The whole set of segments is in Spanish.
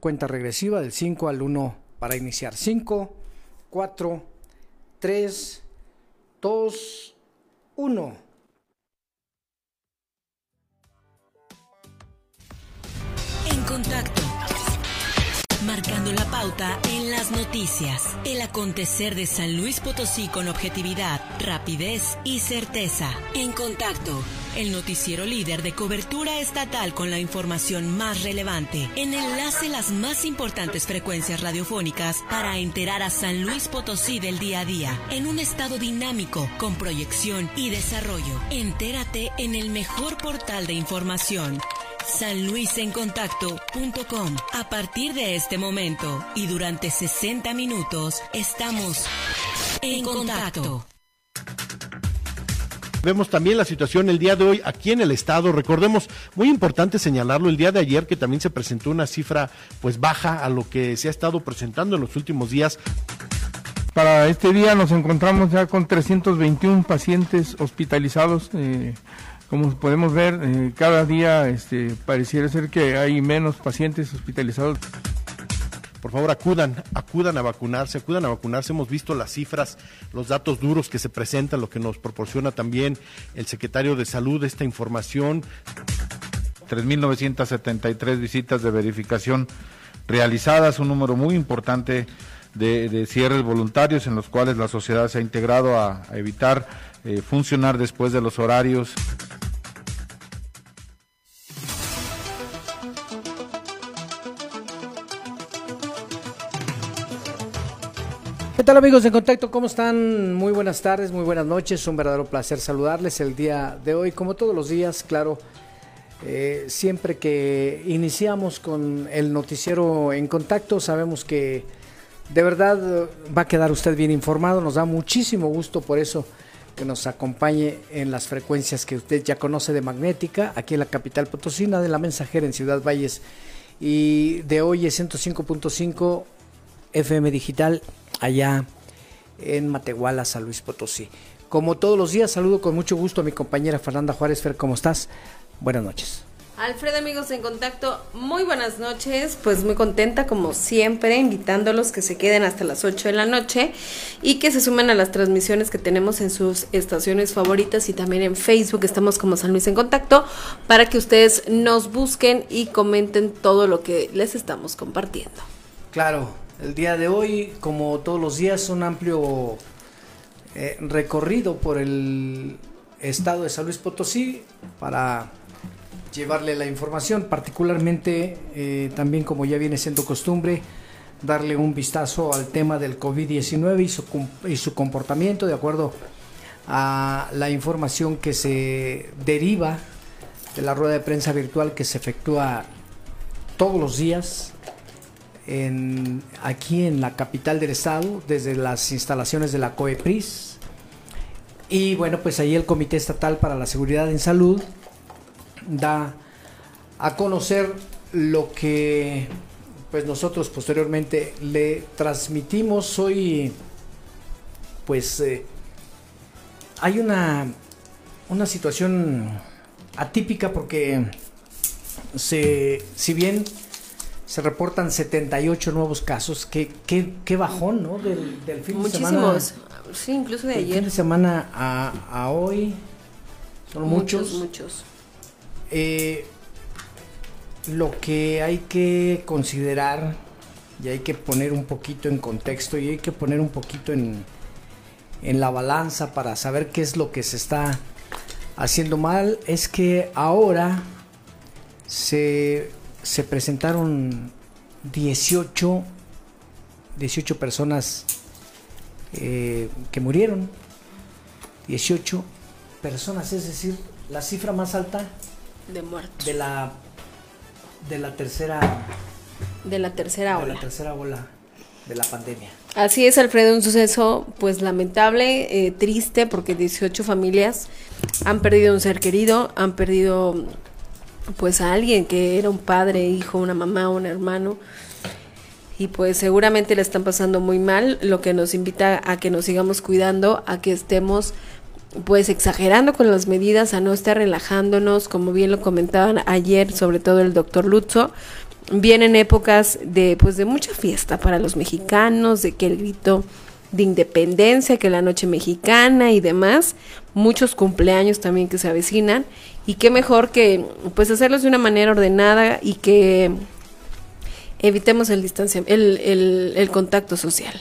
cuenta regresiva del 5 al 1 para iniciar. 5, 4, 3, 2, 1. En contacto. Marcando la pauta en las noticias. El acontecer de San Luis Potosí con objetividad, rapidez y certeza. En contacto. El noticiero líder de cobertura estatal con la información más relevante. En enlace las más importantes frecuencias radiofónicas para enterar a San Luis Potosí del día a día. En un estado dinámico, con proyección y desarrollo. Entérate en el mejor portal de información sanluisencontacto.com. A partir de este momento y durante 60 minutos estamos en contacto. Vemos también la situación el día de hoy aquí en el estado. Recordemos, muy importante señalarlo, el día de ayer que también se presentó una cifra pues baja a lo que se ha estado presentando en los últimos días. Para este día nos encontramos ya con 321 pacientes hospitalizados. Eh, como podemos ver, eh, cada día este, pareciera ser que hay menos pacientes hospitalizados. Por favor, acudan, acudan a vacunarse, acudan a vacunarse. Hemos visto las cifras, los datos duros que se presentan, lo que nos proporciona también el secretario de Salud, esta información. 3.973 visitas de verificación realizadas, un número muy importante de, cierres voluntarios en los cuales la sociedad se ha integrado a, evitar eh, funcionar después de los horarios. ¿Qué tal amigos de Contacto? ¿Cómo están? Muy buenas tardes, muy buenas noches. Un verdadero placer saludarles el día de hoy, como todos los días, claro. Eh, siempre que iniciamos con el noticiero en contacto, sabemos que de verdad va a quedar usted bien informado. Nos da muchísimo gusto por eso que nos acompañe en las frecuencias que usted ya conoce de Magnética, aquí en la capital potosina, de la mensajera en Ciudad Valles. Y de hoy es 105.5 FM Digital allá en Matehuala, San Luis Potosí. Como todos los días, saludo con mucho gusto a mi compañera Fernanda Juárez. Fer, ¿cómo estás? Buenas noches. Alfredo, amigos en contacto, muy buenas noches. Pues muy contenta, como siempre, invitándolos que se queden hasta las 8 de la noche y que se sumen a las transmisiones que tenemos en sus estaciones favoritas y también en Facebook. Estamos como San Luis en contacto para que ustedes nos busquen y comenten todo lo que les estamos compartiendo. Claro, el día de hoy, como todos los días, un amplio eh, recorrido por el estado de San Luis Potosí para llevarle la información, particularmente eh, también como ya viene siendo costumbre, darle un vistazo al tema del COVID-19 y su, y su comportamiento de acuerdo a la información que se deriva de la rueda de prensa virtual que se efectúa todos los días en, aquí en la capital del estado, desde las instalaciones de la COEPRIS. Y bueno, pues ahí el Comité Estatal para la Seguridad en Salud da a conocer lo que pues nosotros posteriormente le transmitimos hoy pues eh, hay una una situación atípica porque se si bien se reportan 78 nuevos casos. Qué, qué, qué bajón, ¿no? Del, del fin de semana. Muchísimos. Sí, incluso de ayer. Fin de semana a, a hoy. Son muchos. Muchos, Eh, lo que hay que considerar y hay que poner un poquito en contexto y hay que poner un poquito en, en la balanza para saber qué es lo que se está haciendo mal es que ahora se se presentaron 18, 18 personas eh, que murieron. 18 personas, es decir, la cifra más alta de muertos. De la, de la tercera... De la tercera ola. De la tercera ola de la pandemia. Así es, Alfredo, un suceso pues lamentable, eh, triste, porque 18 familias han perdido un ser querido, han perdido pues a alguien que era un padre, hijo, una mamá, un hermano. Y pues seguramente le están pasando muy mal, lo que nos invita a que nos sigamos cuidando, a que estemos pues exagerando con las medidas, a no estar relajándonos, como bien lo comentaban ayer, sobre todo el doctor Lutzo, vienen épocas de pues de mucha fiesta para los mexicanos, de que el grito de independencia, que la noche mexicana y demás, muchos cumpleaños también que se avecinan y qué mejor que pues hacerlos de una manera ordenada y que evitemos el distancia, el, el, contacto social.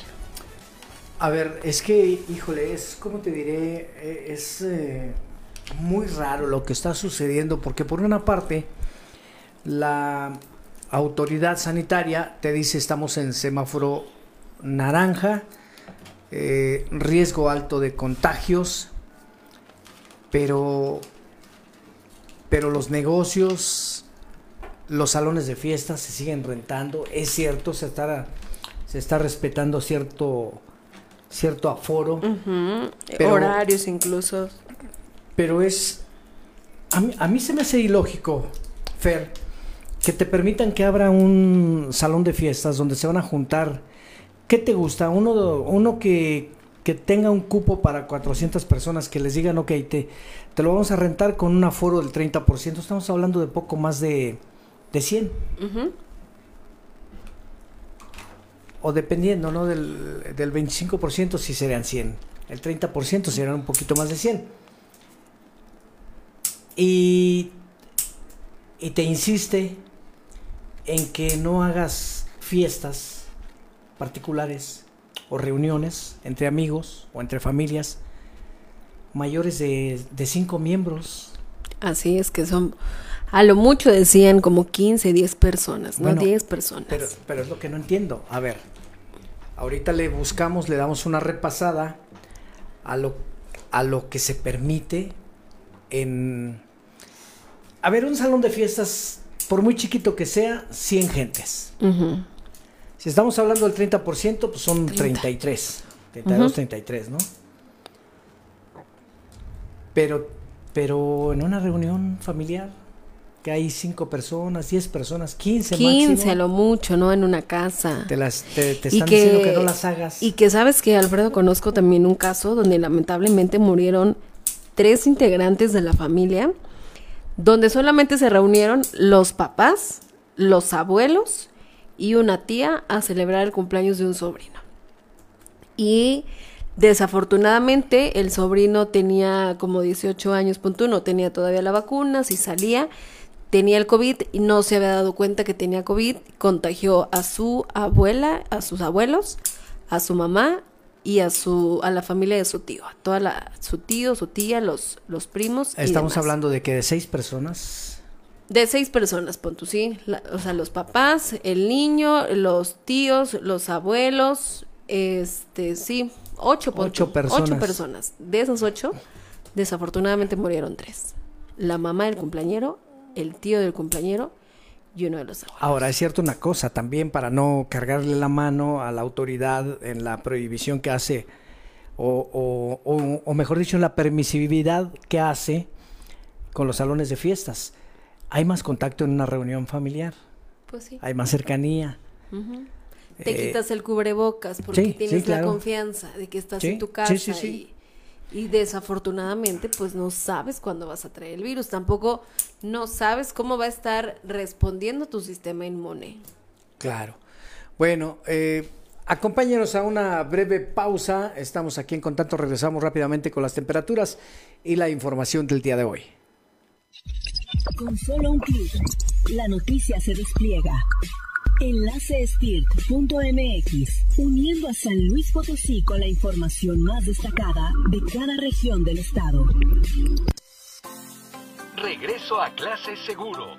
A ver, es que, híjole, es, como te diré, Eh, es eh, muy raro lo que está sucediendo, porque por una parte, la autoridad sanitaria te dice estamos en semáforo naranja, eh, riesgo alto de contagios, pero, pero los negocios, los salones de fiestas se siguen rentando, es cierto, se está, se está respetando cierto cierto aforo, Pero- Horarios incluso. pero es a mí, a mí se me hace ilógico, Fer, que te permitan que abra un salón de fiestas donde se van a juntar. ¿Qué te gusta? Uno, uno que, que tenga un cupo para 400 personas, que les digan, ok, te, te lo vamos a rentar con un aforo del 30%. Estamos hablando de poco más de, de 100. Ujú. O dependiendo, ¿no? Del, del 25% si serían 100. El 30% serían un poquito más de 100. Y, y te insiste en que no hagas fiestas particulares o reuniones entre amigos o entre familias mayores de, de cinco miembros. Así es que son, a lo mucho decían como 15, 10 personas, ¿no? Bueno, 10 personas. Pero, pero es lo que no entiendo. A ver, ahorita le buscamos, le damos una repasada a lo, a lo que se permite en... A ver, un salón de fiestas, por muy chiquito que sea, 100 gentes. Si estamos hablando del 30%, pues son 30. 33. 32, Ujú. 33, ¿no? Pero, pero en una reunión familiar, que hay 5 personas, 10 personas, 15, 15 máximo. a lo mucho, ¿no? En una casa. Te, las, te, te están diciendo que no las hagas. Y que sabes que, Alfredo, conozco también un caso donde lamentablemente murieron tres integrantes de la familia, donde solamente se reunieron los papás, los abuelos y una tía a celebrar el cumpleaños de un sobrino. Y desafortunadamente el sobrino tenía como 18 años, punto, no tenía todavía la vacuna, si salía, tenía el COVID y no se había dado cuenta que tenía COVID, contagió a su abuela, a sus abuelos, a su mamá y a su a la familia de su tío, a toda la su tío, su tía, los los primos y Estamos demás. hablando de que de 6 personas. De seis personas, pon tú, sí, La- o sea, los papás, el niño, los tíos, los abuelos, este, sí, ocho, pon Ocho tú, personas. ocho personas. De esos ocho, desafortunadamente murieron tres. La mamá del cumpleañero, el tío del cumpleañero y uno de los abuelos. Ahora, es cierto una cosa, también para no cargarle la mano a la autoridad en la prohibición que hace, o, o- o- o mejor dicho, en la permisividad que hace con los salones de fiestas. Hay más contacto en una reunión familiar, Pues sí. hay más cercanía. Ujú. Te Eh, quitas el cubrebocas porque sí, sí, tienes la confianza de que estás en tu casa sí, sí. Y, y desafortunadamente pues no sabes cuándo vas a traer el virus, tampoco no sabes cómo va a estar respondiendo tu sistema inmune. Claro. Bueno, eh, acompáñenos a una breve pausa. Estamos aquí en contacto. Regresamos rápidamente con las temperaturas y la información del día de hoy. Con solo un clic, la noticia se despliega. Enlace espirt.mx, uniendo a San Luis Potosí con la información más destacada de cada región del estado. Regreso a clase seguro.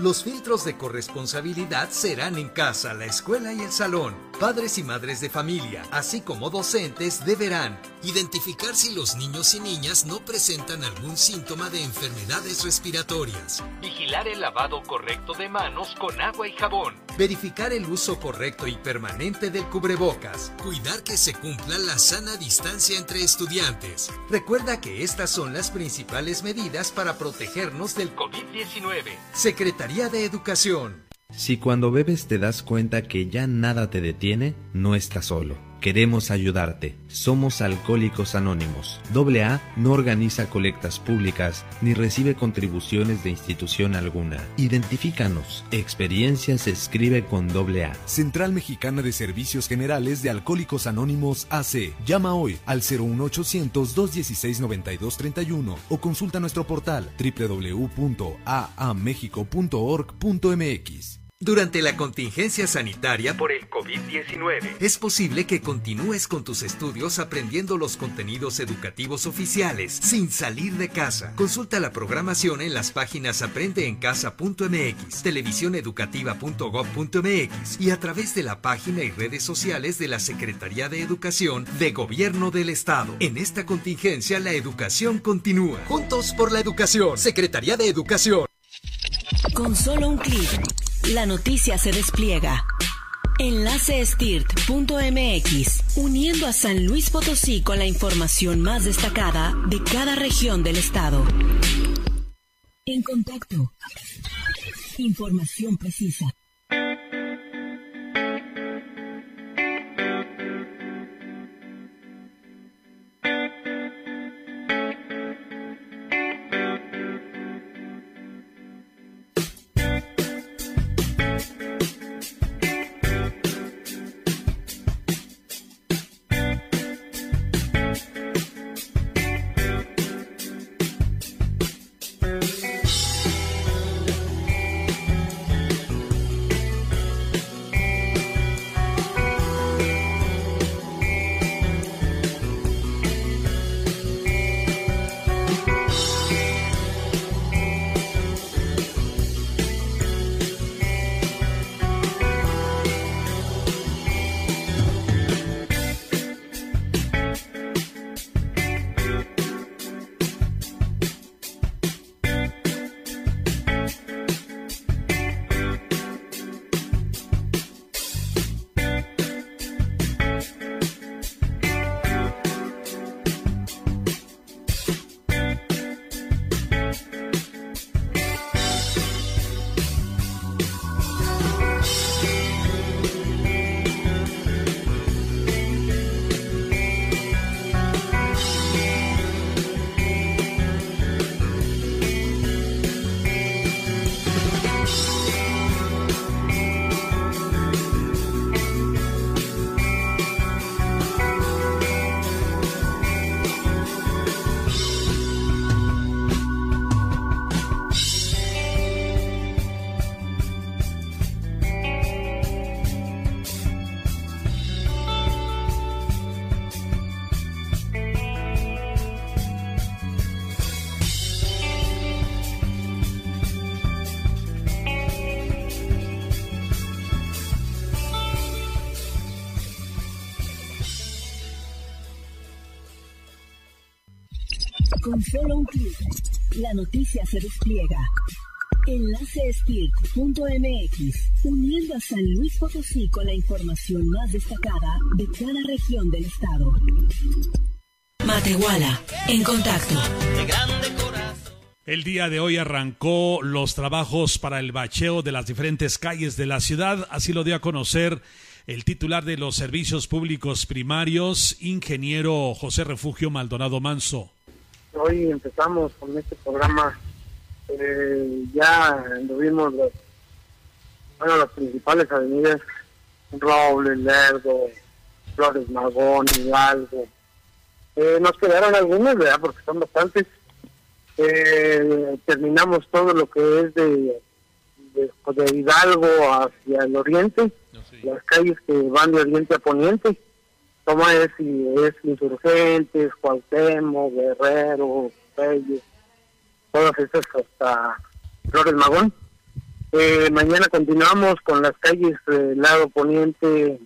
Los filtros de corresponsabilidad serán en casa, la escuela y el salón. Padres y madres de familia, así como docentes, deberán identificar si los niños y niñas no presentan algún síntoma de enfermedades respiratorias. Vigilar el lavado correcto de manos con agua y jabón. Verificar el uso correcto y permanente del cubrebocas. Cuidar que se cumpla la sana distancia entre estudiantes. Recuerda que estas son las principales medidas para protegernos del COVID-19. Secretaría de Educación. Si cuando bebes te das cuenta que ya nada te detiene, no estás solo. Queremos ayudarte. Somos Alcohólicos Anónimos. AA no organiza colectas públicas ni recibe contribuciones de institución alguna. Identifícanos. Experiencia se escribe con AA. Central Mexicana de Servicios Generales de Alcohólicos Anónimos AC. Llama hoy al 01800 216 9231 o consulta nuestro portal www.aamexico.org.mx. Durante la contingencia sanitaria por el COVID-19, es posible que continúes con tus estudios aprendiendo los contenidos educativos oficiales sin salir de casa. Consulta la programación en las páginas aprendeencasa.mx, televisioneducativa.gov.mx y a través de la página y redes sociales de la Secretaría de Educación de Gobierno del Estado. En esta contingencia la educación continúa. Juntos por la educación. Secretaría de Educación. Con solo un clic la noticia se despliega. Enlacestirt.mx, uniendo a San Luis Potosí con la información más destacada de cada región del estado. En contacto. Información precisa. Solo un clic, la noticia se despliega. Enlacespir.mx, uniendo a San Luis Potosí con la información más destacada de cada región del estado. Matehuala, en contacto. El día de hoy arrancó los trabajos para el bacheo de las diferentes calles de la ciudad, así lo dio a conocer el titular de los servicios públicos primarios, ingeniero José Refugio Maldonado Manso hoy empezamos con este programa. Eh, ya anduvimos los, bueno, las principales avenidas, Roble, Lerdo, Flores Magón, Hidalgo. Eh, nos quedaron algunas, ¿verdad? Porque son bastantes. Eh, terminamos todo lo que es de, de, Hidalgo hacia el oriente, las calles que van de oriente a poniente como es, si es Insurgentes, Cuauhtémoc, Guerrero, Reyes, todas esas hasta Flores Magón. Eh, mañana continuamos con las calles del lado poniente de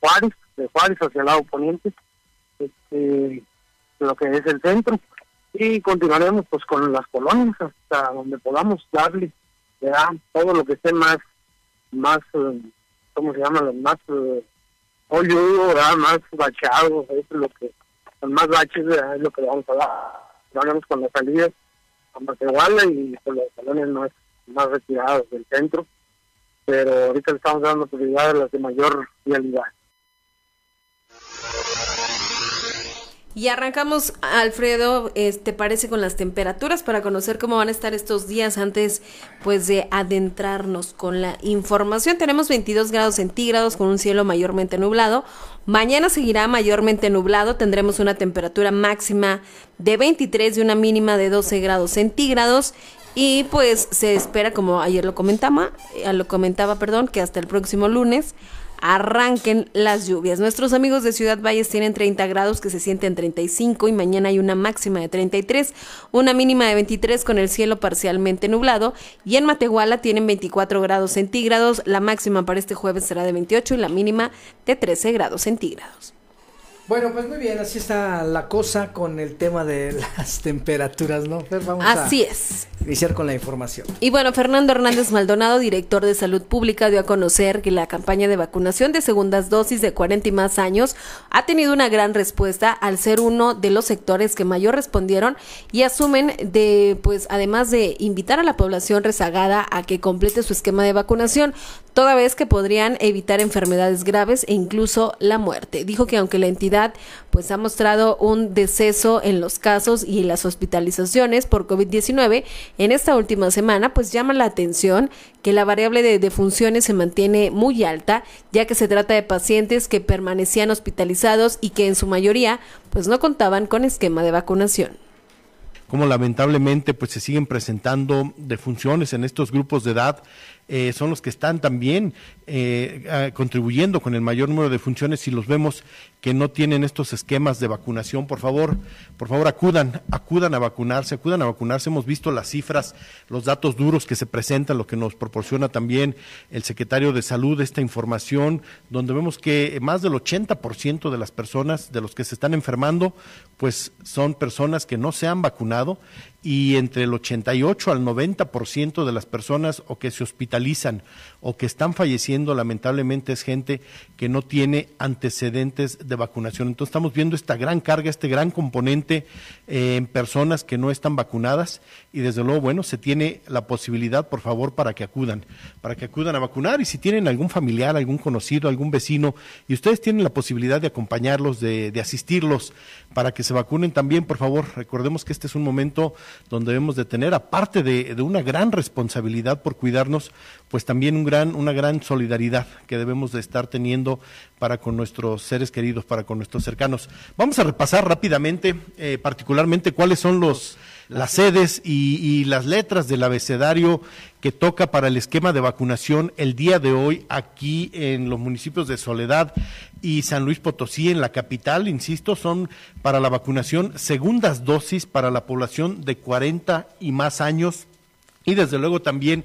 Juárez, de Juárez hacia el lado poniente, este, lo que es el centro, y continuaremos pues con las colonias hasta donde podamos darle todo lo que esté más, más, eh, ¿cómo se llama? Más eh, hoyo más bachado, es lo que, con más baches es lo que vamos a dar. Hablamos con las salidas a Matehuala y con los salones más, más retirados del centro, pero ahorita le estamos dando prioridad a las de mayor vialidad. Y arrancamos, Alfredo, ¿te parece con las temperaturas para conocer cómo van a estar estos días antes pues de adentrarnos con la información? Tenemos 22 grados centígrados con un cielo mayormente nublado. Mañana seguirá mayormente nublado, tendremos una temperatura máxima de 23 y una mínima de 12 grados centígrados. Y pues se espera, como ayer lo comentaba, eh, lo comentaba, perdón, que hasta el próximo lunes arranquen las lluvias. Nuestros amigos de Ciudad Valles tienen 30 grados que se sienten 35 y mañana hay una máxima de 33, una mínima de 23 con el cielo parcialmente nublado y en Matehuala tienen 24 grados centígrados, la máxima para este jueves será de 28 y la mínima de 13 grados centígrados. Bueno, pues muy bien, así está la cosa con el tema de las temperaturas, ¿no? vamos así es. Iniciar con la información. Y bueno, Fernando Hernández Maldonado, director de Salud Pública, dio a conocer que la campaña de vacunación de segundas dosis de 40 y más años ha tenido una gran respuesta al ser uno de los sectores que mayor respondieron y asumen de, pues, además de invitar a la población rezagada a que complete su esquema de vacunación, toda vez que podrían evitar enfermedades graves e incluso la muerte. Dijo que aunque la entidad pues ha mostrado un deceso en los casos y las hospitalizaciones por COVID-19 en esta última semana, pues llama la atención que la variable de defunciones se mantiene muy alta, ya que se trata de pacientes que permanecían hospitalizados y que en su mayoría pues no contaban con esquema de vacunación. Como lamentablemente pues se siguen presentando defunciones en estos grupos de edad eh, son los que están también eh, contribuyendo con el mayor número de funciones y los vemos que no tienen estos esquemas de vacunación, por favor, por favor acudan, acudan a vacunarse, acudan a vacunarse. Hemos visto las cifras, los datos duros que se presentan, lo que nos proporciona también el secretario de Salud, esta información, donde vemos que más del 80% de las personas, de los que se están enfermando, pues son personas que no se han vacunado y entre el 88 al 90% de las personas o que se hospitalizan o que están falleciendo lamentablemente es gente que no tiene antecedentes de vacunación. Entonces estamos viendo esta gran carga, este gran componente eh, en personas que no están vacunadas y desde luego, bueno, se tiene la posibilidad, por favor, para que acudan, para que acudan a vacunar y si tienen algún familiar, algún conocido, algún vecino y ustedes tienen la posibilidad de acompañarlos, de, de asistirlos para que se vacunen también, por favor, recordemos que este es un momento donde debemos de tener, aparte de, una gran responsabilidad por cuidarnos, pues también un una gran solidaridad que debemos de estar teniendo para con nuestros seres queridos, para con nuestros cercanos. Vamos a repasar rápidamente, eh, particularmente cuáles son los las sedes y, las letras del abecedario que toca para el esquema de vacunación el día de hoy aquí en los municipios de Soledad y San Luis Potosí, en la capital, insisto, son para la vacunación segundas dosis para la población de 40 y más años y desde luego también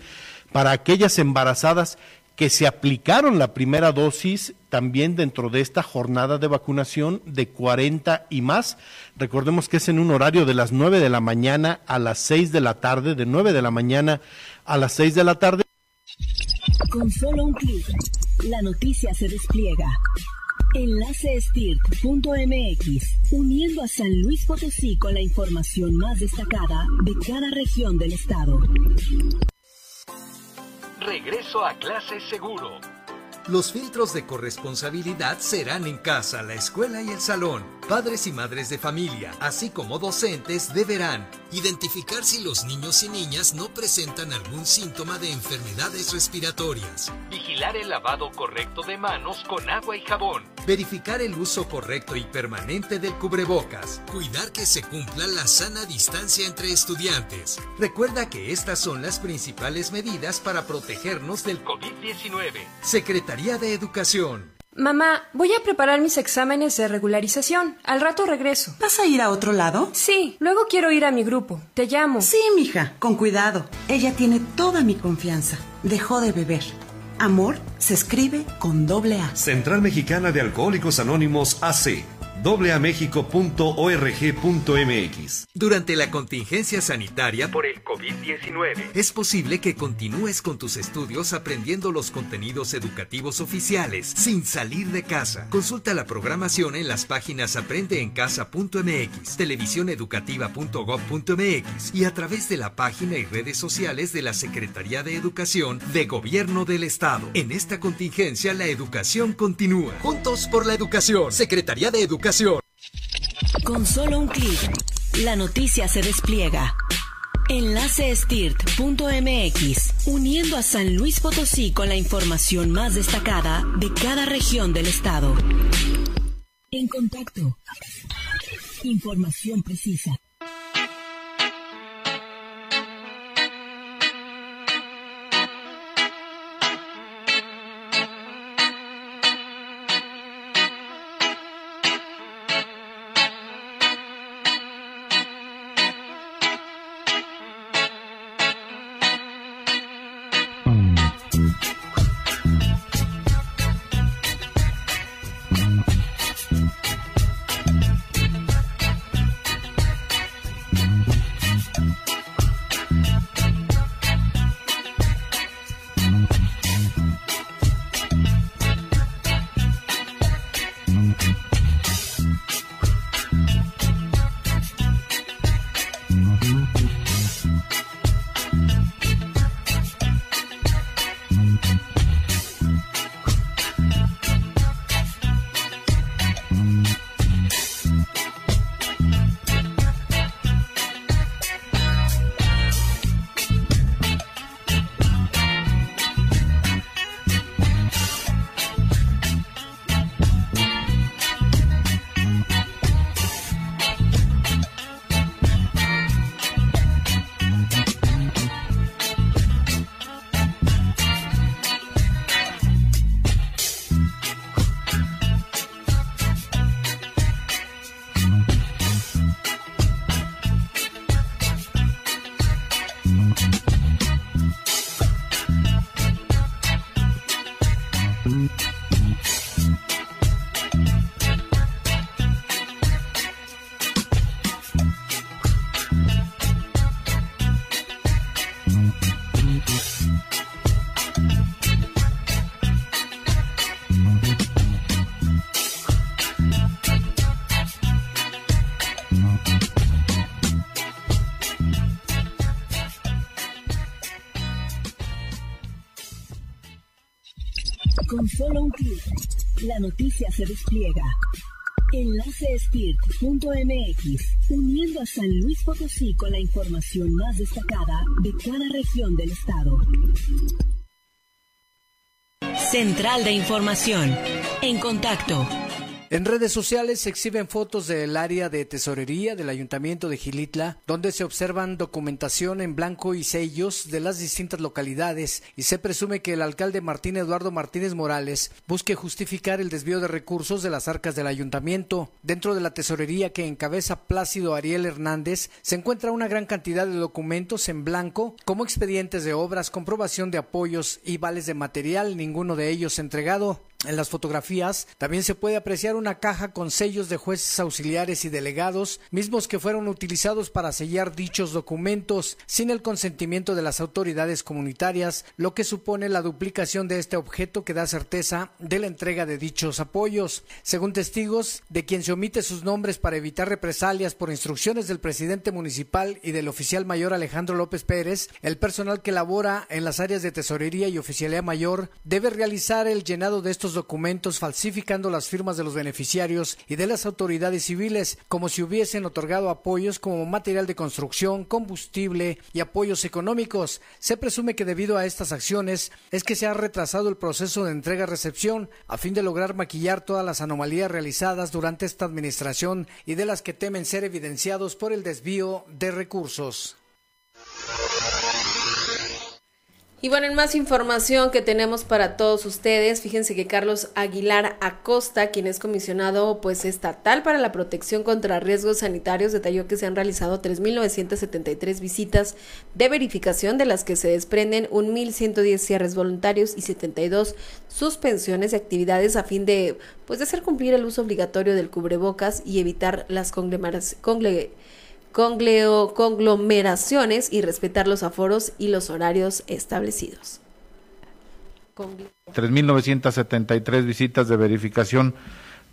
para aquellas embarazadas que se aplicaron la primera dosis también dentro de esta jornada de vacunación de 40 y más. Recordemos que es en un horario de las 9 de la mañana a las 6 de la tarde, de 9 de la mañana a las 6 de la tarde. Con solo un clic, la noticia se despliega. Enlace uniendo a San Luis Potosí con la información más destacada de cada región del estado. Regreso a clase seguro. Los filtros de corresponsabilidad serán en casa, la escuela y el salón. Padres y madres de familia, así como docentes, deberán identificar si los niños y niñas no presentan algún síntoma de enfermedades respiratorias, vigilar el lavado correcto de manos con agua y jabón, verificar el uso correcto y permanente del cubrebocas, cuidar que se cumpla la sana distancia entre estudiantes. Recuerda que estas son las principales medidas para protegernos del COVID-19. Secretaría de Educación. Mamá, voy a preparar mis exámenes de regularización. Al rato regreso. ¿Vas a ir a otro lado? Sí, luego quiero ir a mi grupo. Te llamo. Sí, mija, con cuidado. Ella tiene toda mi confianza. Dejó de beber. Amor se escribe con doble A. Central Mexicana de Alcohólicos Anónimos AC www.amexico.org.mx. Durante la contingencia sanitaria por el COVID-19, es posible que continúes con tus estudios aprendiendo los contenidos educativos oficiales sin salir de casa. Consulta la programación en las páginas aprendeencasa.mx, televisioneducativa.gov.mx y a través de la página y redes sociales de la Secretaría de Educación de Gobierno del Estado. En esta contingencia la educación continúa. Juntos por la educación. Secretaría de Educación Con solo un clic, la noticia se despliega. Enlace uniendo a San Luis Potosí con la información más destacada de cada región del estado. En contacto. Información precisa. Solo un clic, la noticia se despliega. Enlace uniendo a San Luis Potosí con la información más destacada de cada región del estado. Central de Información. En contacto en redes sociales se exhiben fotos del área de tesorería del Ayuntamiento de Gilitla, donde se observan documentación en blanco y sellos de las distintas localidades y se presume que el alcalde Martín Eduardo Martínez Morales busque justificar el desvío de recursos de las arcas del ayuntamiento. Dentro de la tesorería que encabeza Plácido Ariel Hernández se encuentra una gran cantidad de documentos en blanco como expedientes de obras, comprobación de apoyos y vales de material, ninguno de ellos entregado. En las fotografías también se puede apreciar una caja con sellos de jueces auxiliares y delegados, mismos que fueron utilizados para sellar dichos documentos sin el consentimiento de las autoridades comunitarias, lo que supone la duplicación de este objeto que da certeza de la entrega de dichos apoyos. Según testigos, de quien se omite sus nombres para evitar represalias por instrucciones del presidente municipal y del oficial mayor Alejandro López Pérez, el personal que labora en las áreas de tesorería y oficialía mayor debe realizar el llenado de estos documentos falsificando las firmas de los beneficiarios y de las autoridades civiles, como si hubiesen otorgado apoyos como material de construcción, combustible y apoyos económicos. Se presume que debido a estas acciones es que se ha retrasado el proceso de entrega-recepción a fin de lograr maquillar todas las anomalías realizadas durante esta administración y de las que temen ser evidenciados por el desvío de recursos. Y bueno, en más información que tenemos para todos ustedes, fíjense que Carlos Aguilar Acosta, quien es comisionado pues estatal para la protección contra riesgos sanitarios, detalló que se han realizado 3.973 visitas de verificación, de las que se desprenden 1.110 cierres voluntarios y 72 suspensiones de actividades a fin de pues hacer cumplir el uso obligatorio del cubrebocas y evitar las conglomeraciones conglomeraciones y respetar los aforos y los horarios establecidos. 3.973 visitas de verificación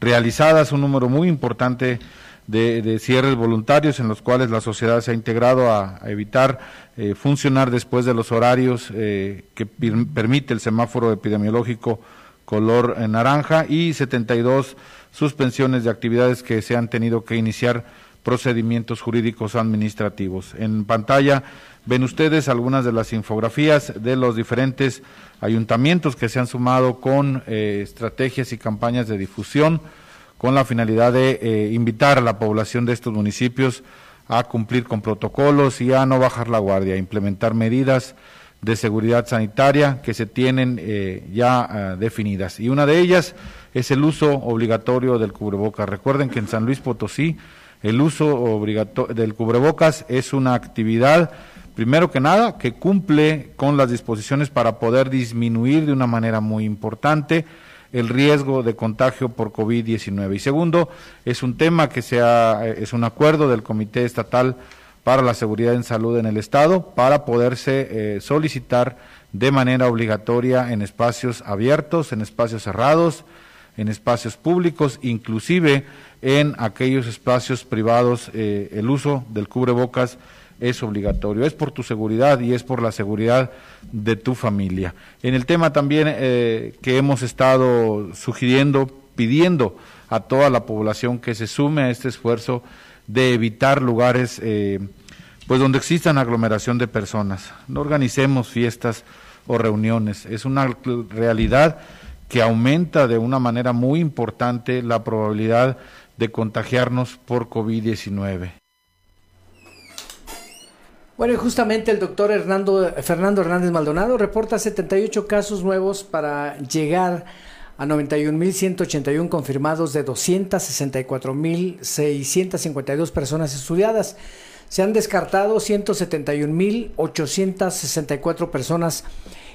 realizadas, un número muy importante de, cierres voluntarios en los cuales la sociedad se ha integrado a, evitar eh, funcionar después de los horarios eh, que permite el semáforo epidemiológico color eh, naranja y 72 suspensiones de actividades que se han tenido que iniciar procedimientos jurídicos administrativos. En pantalla ven ustedes algunas de las infografías de los diferentes ayuntamientos que se han sumado con eh, estrategias y campañas de difusión con la finalidad de eh, invitar a la población de estos municipios a cumplir con protocolos y a no bajar la guardia, a implementar medidas de seguridad sanitaria que se tienen eh, ya ah, definidas. Y una de ellas es el uso obligatorio del cubrebocas. Recuerden que en San Luis Potosí el uso obligatorio del cubrebocas es una actividad, primero que nada, que cumple con las disposiciones para poder disminuir de una manera muy importante el riesgo de contagio por COVID-19. Y segundo, es un tema que sea, es un acuerdo del Comité Estatal para la Seguridad en Salud en el Estado para poderse eh, solicitar de manera obligatoria en espacios abiertos, en espacios cerrados, en espacios públicos, inclusive en aquellos espacios privados, eh, el uso del cubrebocas es obligatorio. Es por tu seguridad y es por la seguridad de tu familia. En el tema también eh, que hemos estado sugiriendo, pidiendo a toda la población que se sume a este esfuerzo de evitar lugares eh, pues donde existan aglomeración de personas. No organicemos fiestas o reuniones. Es una realidad que aumenta de una manera muy importante la probabilidad de contagiarnos por COVID-19. Bueno, y justamente el doctor Fernando Hernández Maldonado reporta 78 casos nuevos para llegar a 91.181 confirmados de 264.652 personas estudiadas. Se han descartado 171.864 personas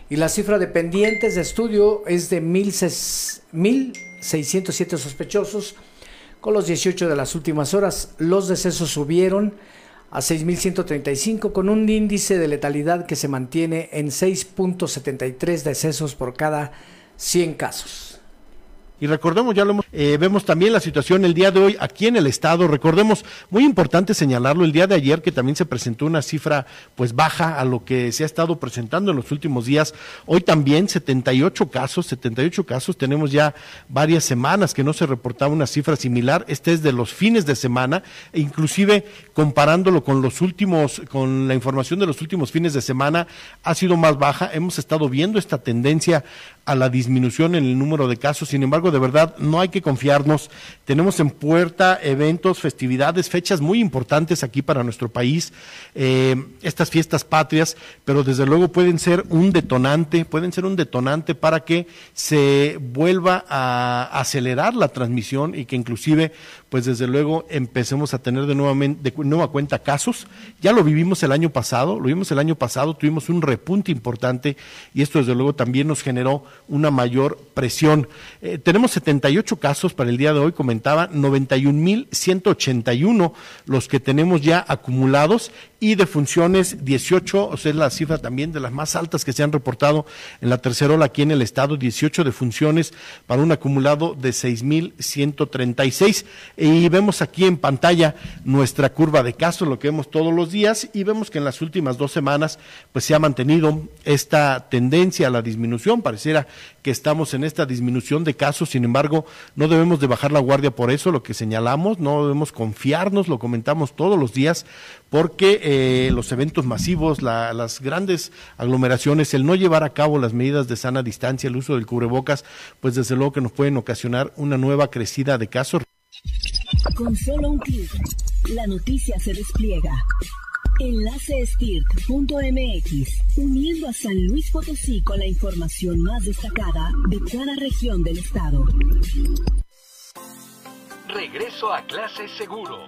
y la cifra de pendientes de estudio es de 1.607 sospechosos con los 18 de las últimas horas. Los decesos subieron a 6.135 con un índice de letalidad que se mantiene en 6.73 decesos por cada 100 casos. Y recordemos, ya lo hemos, eh, vemos también la situación el día de hoy aquí en el estado. Recordemos, muy importante señalarlo, el día de ayer que también se presentó una cifra pues baja a lo que se ha estado presentando en los últimos días. Hoy también 78 casos, 78 casos. Tenemos ya varias semanas que no se reportaba una cifra similar. Este es de los fines de semana, e inclusive comparándolo con los últimos, con la información de los últimos fines de semana, ha sido más baja. Hemos estado viendo esta tendencia a la disminución en el número de casos. Sin embargo, de verdad, no hay que confiarnos. Tenemos en puerta eventos, festividades, fechas muy importantes aquí para nuestro país, eh, estas fiestas patrias, pero desde luego pueden ser un detonante, pueden ser un detonante para que se vuelva a acelerar la transmisión y que inclusive, pues desde luego, empecemos a tener de, nuevamente, de nueva cuenta casos. Ya lo vivimos el año pasado, lo vimos el año pasado, tuvimos un repunte importante y esto desde luego también nos generó una mayor presión. Eh, tenemos 78 casos para el día de hoy, comentaba, 91.181 los que tenemos ya acumulados y de funciones 18, o sea, es la cifra también de las más altas que se han reportado en la tercera ola aquí en el estado, 18 de funciones para un acumulado de 6.136. Y vemos aquí en pantalla nuestra curva de casos, lo que vemos todos los días, y vemos que en las últimas dos semanas pues se ha mantenido esta tendencia a la disminución, pareciera que estamos en esta disminución de casos, sin embargo, no debemos de bajar la guardia por eso, lo que señalamos, no debemos confiarnos, lo comentamos todos los días, porque eh, los eventos masivos, las grandes aglomeraciones, el no llevar a cabo las medidas de sana distancia, el uso del cubrebocas, pues desde luego que nos pueden ocasionar una nueva crecida de casos. Con solo un la noticia se despliega. Enlace uniendo a San Luis Potosí con la información más destacada de cada región del estado. Regreso a clase seguro.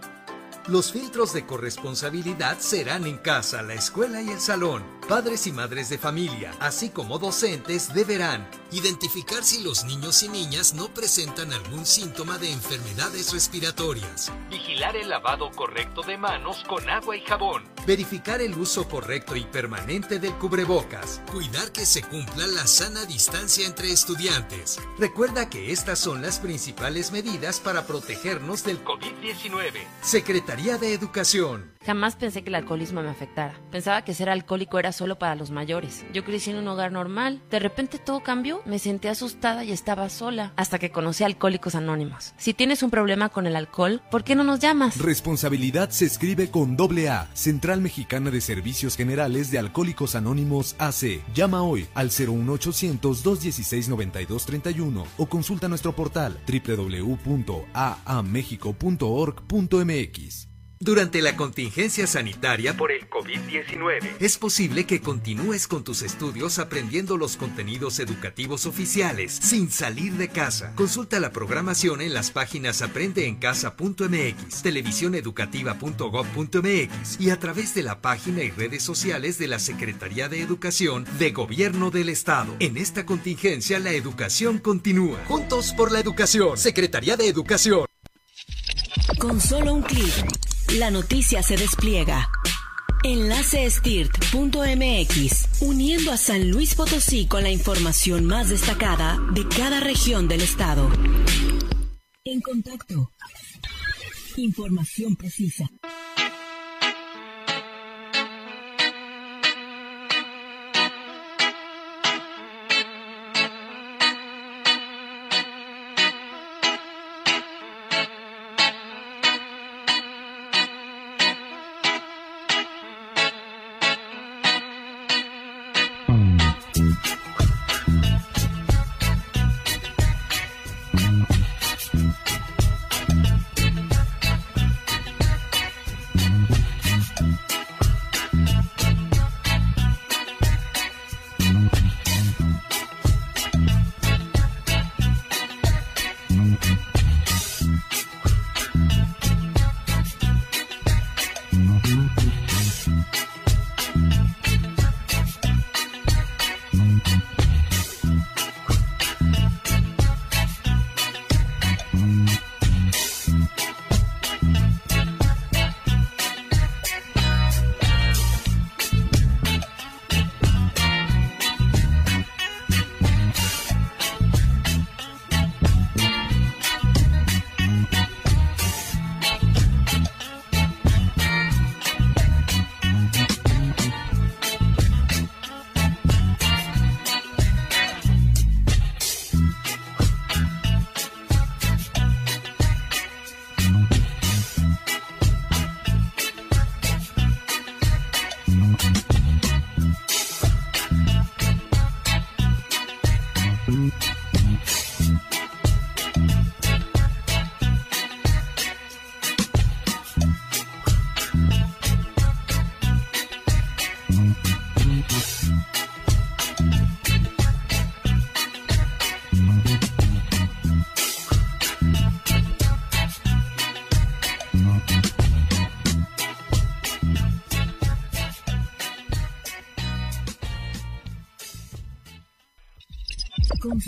Los filtros de corresponsabilidad serán en casa, la escuela y el salón. Padres y madres de familia, así como docentes, deberán identificar si los niños y niñas no presentan algún síntoma de enfermedades respiratorias, vigilar el lavado correcto de manos con agua y jabón, verificar el uso correcto y permanente del cubrebocas, cuidar que se cumpla la sana distancia entre estudiantes. Recuerda que estas son las principales medidas para protegernos del COVID-19. Secretaría de Educación. Jamás pensé que el alcoholismo me afectara. Pensaba que ser alcohólico era solo para los mayores. Yo crecí en un hogar normal. De repente todo cambió. Me sentí asustada y estaba sola. Hasta que conocí a Alcohólicos Anónimos. Si tienes un problema con el alcohol, ¿por qué no nos llamas? Responsabilidad se escribe con doble A. Central Mexicana de Servicios Generales de Alcohólicos Anónimos AC. Llama hoy al 01800 216 9231 o consulta nuestro portal www.aamexico.org.mx. Durante la contingencia sanitaria por el COVID-19, es posible que continúes con tus estudios aprendiendo los contenidos educativos oficiales sin salir de casa. Consulta la programación en las páginas aprendeencasa.mx, televisioneducativa.gov.mx y a través de la página y redes sociales de la Secretaría de Educación de Gobierno del Estado. En esta contingencia la educación continúa. Juntos por la educación. Secretaría de Educación. Con solo un clic la noticia se despliega. Enlace uniendo a San Luis Potosí con la información más destacada de cada región del estado. En contacto. Información precisa.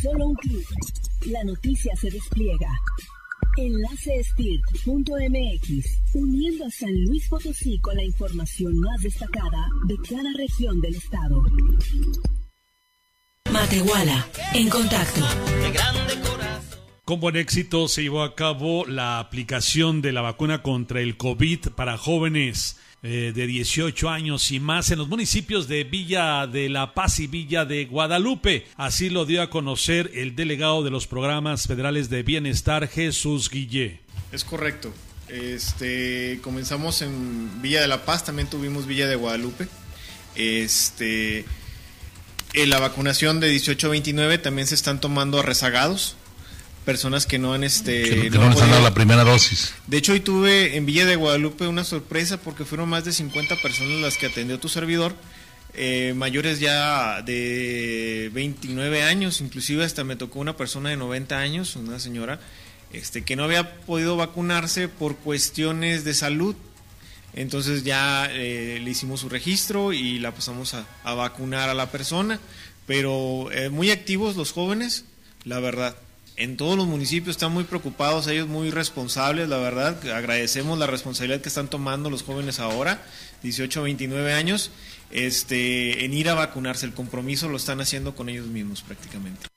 Solo un clic, la noticia se despliega. Enlace uniendo a San Luis Potosí con la información más destacada de cada región del estado. Matehuala, en contacto. Con buen éxito se llevó a cabo la aplicación de la vacuna contra el COVID para jóvenes eh, de 18 años y más en los municipios de Villa de La Paz y Villa de Guadalupe. Así lo dio a conocer el delegado de los programas federales de bienestar, Jesús Guillé. Es correcto. Este, comenzamos en Villa de La Paz, también tuvimos Villa de Guadalupe. Este, en la vacunación de 18 a 29 también se están tomando rezagados personas que no han este no, han dado la primera dosis. De hecho hoy tuve en Villa de Guadalupe una sorpresa porque fueron más de 50 personas las que atendió tu servidor, eh, mayores ya de 29 años, inclusive hasta me tocó una persona de 90 años, una señora, este que no había podido vacunarse por cuestiones de salud. Entonces ya eh, le hicimos su registro y la pasamos a, a vacunar a la persona, pero eh, muy activos los jóvenes, la verdad en todos los municipios están muy preocupados, ellos muy responsables, la verdad, agradecemos la responsabilidad que están tomando los jóvenes ahora, 18 a 29 años, este, en ir a vacunarse, el compromiso lo están haciendo con ellos mismos prácticamente.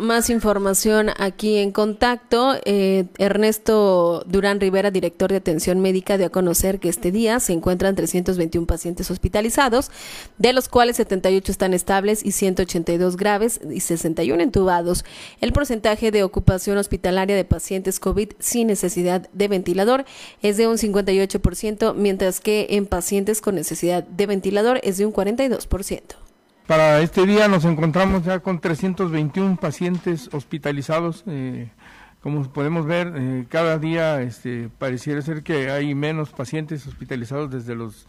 Más información aquí en contacto. Eh, Ernesto Durán Rivera, director de atención médica, dio a conocer que este día se encuentran 321 pacientes hospitalizados, de los cuales 78 están estables y 182 graves y 61 entubados. El porcentaje de ocupación hospitalaria de pacientes COVID sin necesidad de ventilador es de un 58%, mientras que en pacientes con necesidad de ventilador es de un 42%. Para este día nos encontramos ya con 321 pacientes hospitalizados. Eh, como podemos ver, eh, cada día este, pareciera ser que hay menos pacientes hospitalizados desde los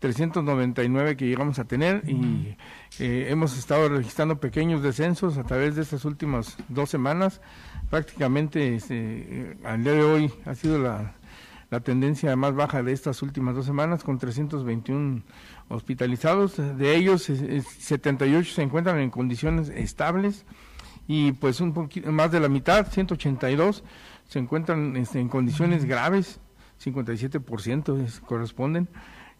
399 que llegamos a tener y eh, hemos estado registrando pequeños descensos a través de estas últimas dos semanas. Prácticamente este, al día de hoy ha sido la, la tendencia más baja de estas últimas dos semanas con 321 hospitalizados, de ellos 78 se encuentran en condiciones estables y pues un poquito más de la mitad, 182, se encuentran este, en condiciones graves, 57% corresponden,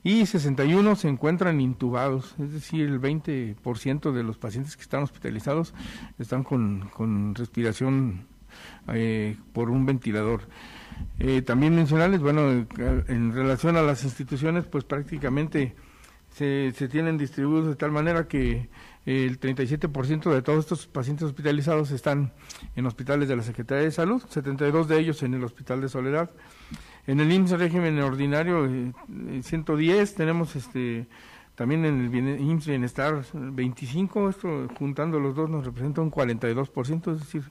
y 61 se encuentran intubados, es decir, el 20% de los pacientes que están hospitalizados están con, respiración eh, por un ventilador. Eh, también mencionarles, bueno, en relación a las instituciones, pues prácticamente se, se tienen distribuidos de tal manera que el 37% de todos estos pacientes hospitalizados están en hospitales de la Secretaría de Salud, 72 de ellos en el Hospital de Soledad. En el IMSS régimen ordinario, 110, eh, tenemos este también en el IMSS Bienestar 25, esto juntando los dos nos representa un 42%, es decir,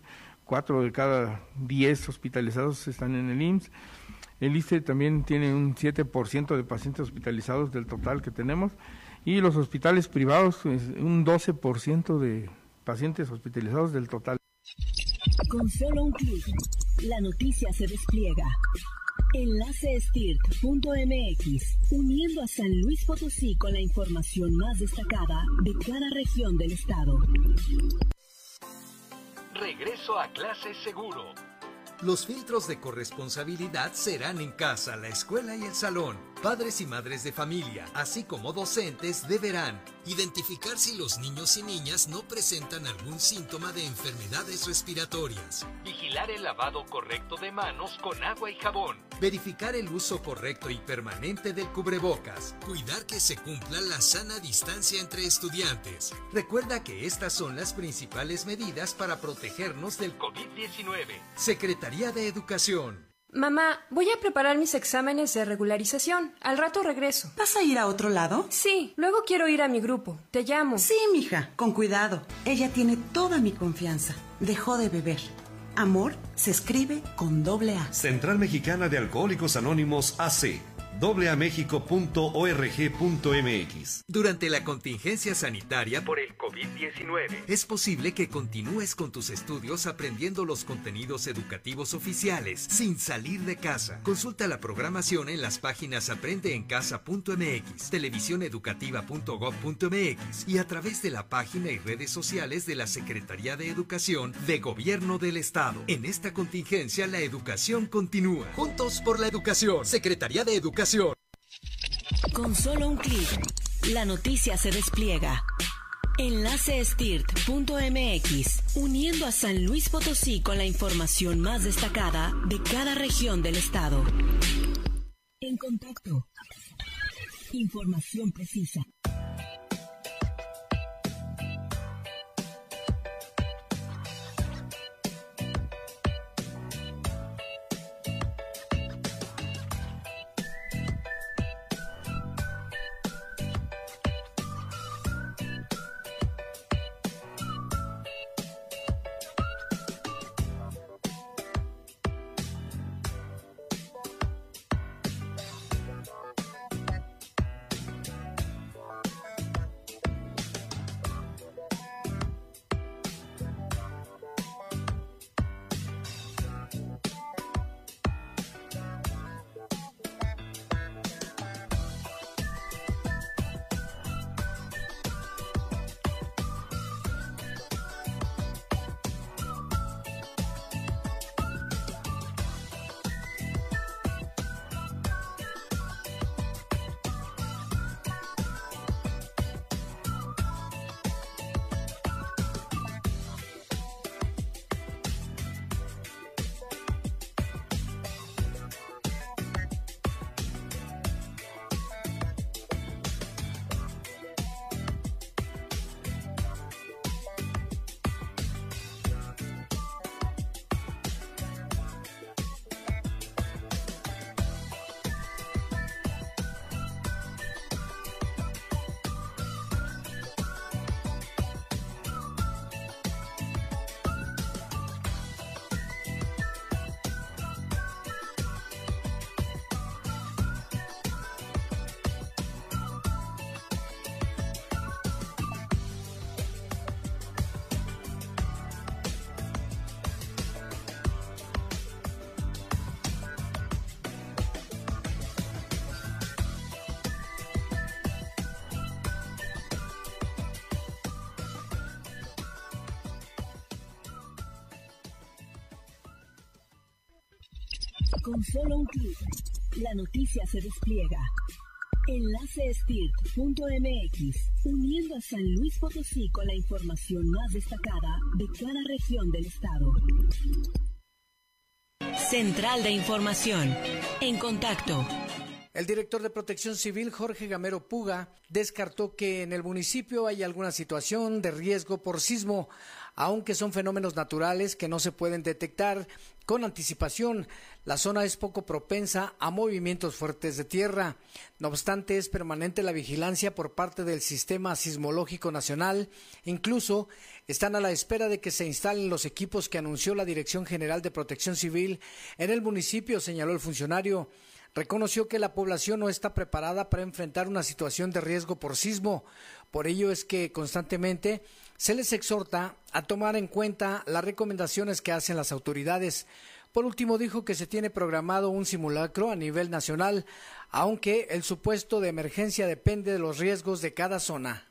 4 de cada 10 hospitalizados están en el IMSS. El ICE también tiene un 7% de pacientes hospitalizados del total que tenemos y los hospitales privados pues, un 12% de pacientes hospitalizados del total. Con solo un clic, la noticia se despliega. Enlace uniendo a San Luis Potosí con la información más destacada de cada región del estado. Regreso a clase seguro los filtros de corresponsabilidad serán en casa, la escuela y el salón. Padres y madres de familia, así como docentes, deberán identificar si los niños y niñas no presentan algún síntoma de enfermedades respiratorias, vigilar el lavado correcto de manos con agua y jabón, verificar el uso correcto y permanente del cubrebocas, cuidar que se cumpla la sana distancia entre estudiantes. Recuerda que estas son las principales medidas para protegernos del COVID-19. Secretaría de Educación. Mamá, voy a preparar mis exámenes de regularización. Al rato regreso. ¿Vas a ir a otro lado? Sí, luego quiero ir a mi grupo. Te llamo. Sí, mija, con cuidado. Ella tiene toda mi confianza. Dejó de beber. Amor se escribe con doble A. Central Mexicana de Alcohólicos Anónimos AC www.amexico.org.mx. Durante la contingencia sanitaria por el COVID-19, es posible que continúes con tus estudios aprendiendo los contenidos educativos oficiales sin salir de casa. Consulta la programación en las páginas aprendeencasa.mx, televisioneducativa.gov.mx y a través de la página y redes sociales de la Secretaría de Educación de Gobierno del Estado. En esta contingencia la educación continúa. Juntos por la educación. Secretaría de Educación con solo un clic, la noticia se despliega. Enlace uniendo a San Luis Potosí con la información más destacada de cada región del estado. En contacto. Información precisa. Con solo un clic, la noticia se despliega. Enlace uniendo a San Luis Potosí con la información más destacada de cada región del estado. Central de Información. En contacto. El director de Protección Civil, Jorge Gamero Puga, descartó que en el municipio hay alguna situación de riesgo por sismo, aunque son fenómenos naturales que no se pueden detectar con anticipación. La zona es poco propensa a movimientos fuertes de tierra. No obstante, es permanente la vigilancia por parte del Sistema Sismológico Nacional. Incluso están a la espera de que se instalen los equipos que anunció la Dirección General de Protección Civil en el municipio, señaló el funcionario reconoció que la población no está preparada para enfrentar una situación de riesgo por sismo. Por ello es que constantemente se les exhorta a tomar en cuenta las recomendaciones que hacen las autoridades. Por último, dijo que se tiene programado un simulacro a nivel nacional, aunque el supuesto de emergencia depende de los riesgos de cada zona.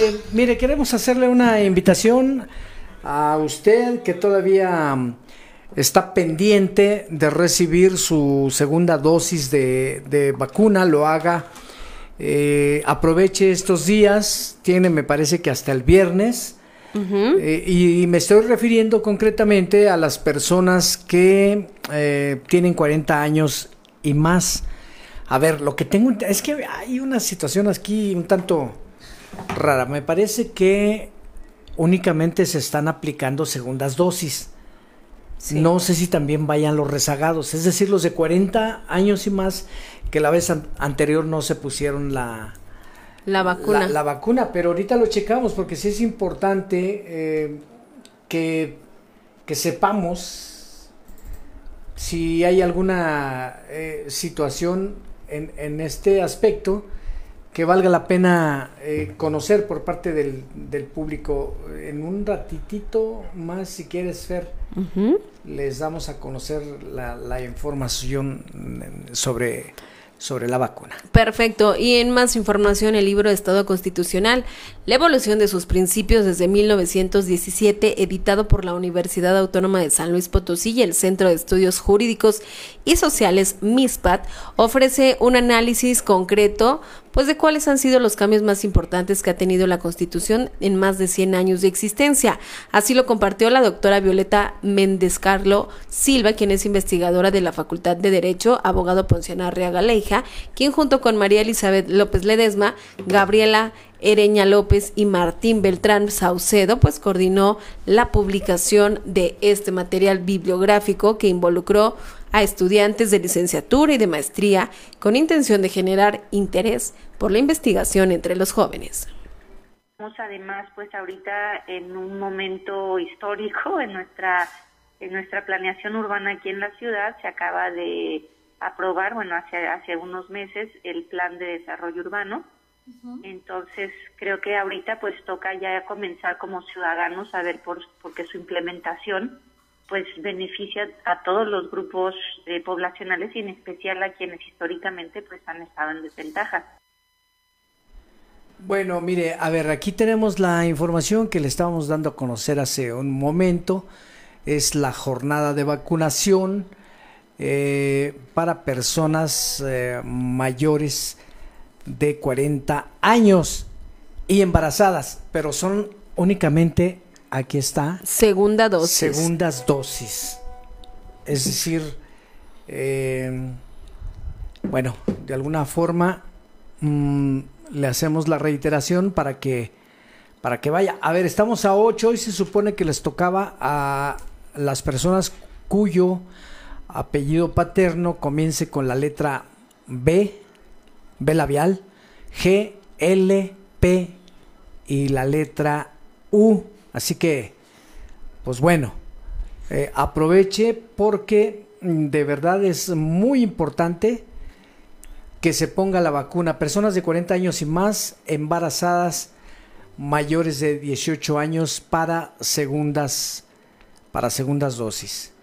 Eh, mire, queremos hacerle una invitación a usted que todavía está pendiente de recibir su segunda dosis de, vacuna, lo haga. Eh, aproveche estos días, tiene me parece que hasta el viernes. Eh, y, me estoy refiriendo concretamente a las personas que eh, tienen 40 años y más. A ver, lo que tengo es que hay una situación aquí un tanto rara. Me parece que únicamente se están aplicando segundas dosis. No sé si también vayan los rezagados, es decir, los de 40 años y más que la vez anterior no se pusieron la, la vacuna. La, vacuna, pero ahorita lo checamos porque sí es importante eh, que, que, sepamos si hay alguna eh, situación en, en, este aspecto que valga la pena eh, conocer por parte del, del, público. En un ratitito más, si quieres, Fer, les damos a conocer la, la información sobre sobre la vacuna. Perfecto. Y en más información, el libro Estado Constitucional, la evolución de sus principios desde 1917, editado por la Universidad Autónoma de San Luis Potosí y el Centro de Estudios Jurídicos y Sociales, MISPAT, ofrece un análisis concreto pues de cuáles han sido los cambios más importantes que ha tenido la Constitución en más de 100 años de existencia. Así lo compartió la doctora Violeta Méndez Carlo Silva, quien es investigadora de la Facultad de Derecho, abogado Ponciano Arriaga quien junto con María Elizabeth López Ledesma, Gabriela Ereña López y Martín Beltrán Saucedo, pues coordinó la publicación de este material bibliográfico que involucró a estudiantes de licenciatura y de maestría con intención de generar interés por la investigación entre los jóvenes. Además, pues ahorita en un momento histórico en nuestra en nuestra planeación urbana aquí en la ciudad se acaba de aprobar, bueno, hace hace unos meses el plan de desarrollo urbano. Entonces, creo que ahorita pues toca ya comenzar como ciudadanos a ver por, por qué su implementación pues beneficia a todos los grupos eh, poblacionales y en especial a quienes históricamente pues han estado en desventaja. Bueno, mire, a ver, aquí tenemos la información que le estábamos dando a conocer hace un momento. Es la jornada de vacunación eh, para personas eh, mayores de 40 años y embarazadas, pero son únicamente aquí está. Segunda dosis. Segundas dosis. Es decir, eh, bueno, de alguna forma mm, le hacemos la reiteración para que, para que vaya. A ver, estamos a 8 y se supone que les tocaba a las personas cuyo apellido paterno comience con la letra B, B labial, G, L, P y la letra U. Así que, pues bueno, eh, aproveche porque mm, de verdad es muy importante que se ponga la vacuna. Personas de 40 años y más, embarazadas mayores de 18 años para segundas, para segundas dosis.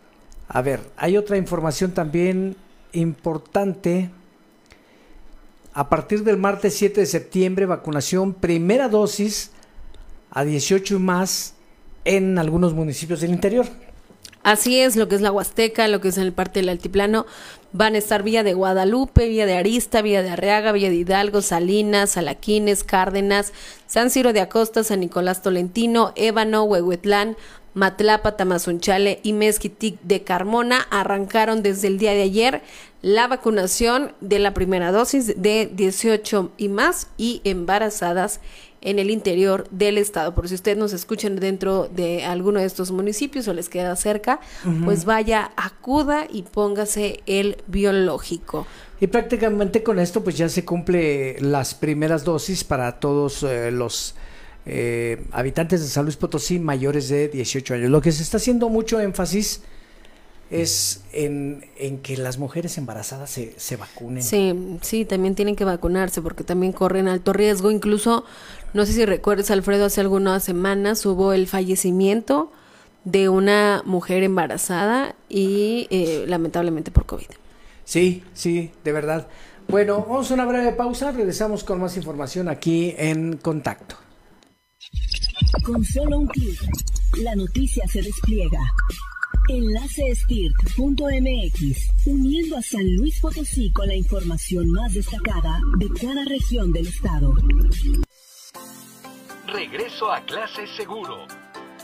A ver, hay otra información también importante. A partir del martes 7 de septiembre, vacunación primera dosis a 18 y más en algunos municipios del interior. Así es, lo que es la Huasteca, lo que es en el parte del altiplano, van a estar Villa de Guadalupe, Villa de Arista, Villa de Arriaga, Villa de Hidalgo, Salinas, Salaquines, Cárdenas, San Ciro de Acosta, San Nicolás Tolentino, Ébano, Huehuetlán, Matlapa, Tamazunchale y Mezquitic de Carmona arrancaron desde el día de ayer la vacunación de la primera dosis de 18 y más y embarazadas en el interior del estado. Por si ustedes nos escuchan dentro de alguno de estos municipios o les queda cerca, pues vaya, acuda y póngase el biológico. Y prácticamente con esto pues ya se cumple las primeras dosis para todos eh, los eh, habitantes de San Luis Potosí mayores de 18 años. Lo que se está haciendo mucho énfasis es en, que las mujeres embarazadas se, se, vacunen. Sí, sí, también tienen que vacunarse porque también corren alto riesgo. Incluso, no sé si recuerdes, Alfredo, hace algunas semanas hubo el fallecimiento de una mujer embarazada y eh, lamentablemente por COVID. Sí, sí, de verdad. Bueno, vamos a una breve pausa, regresamos con más información aquí en Contacto. Con solo un clic, la noticia se despliega. Enlace uniendo a San Luis Potosí con la información más destacada de cada región del estado. Regreso a clase seguro.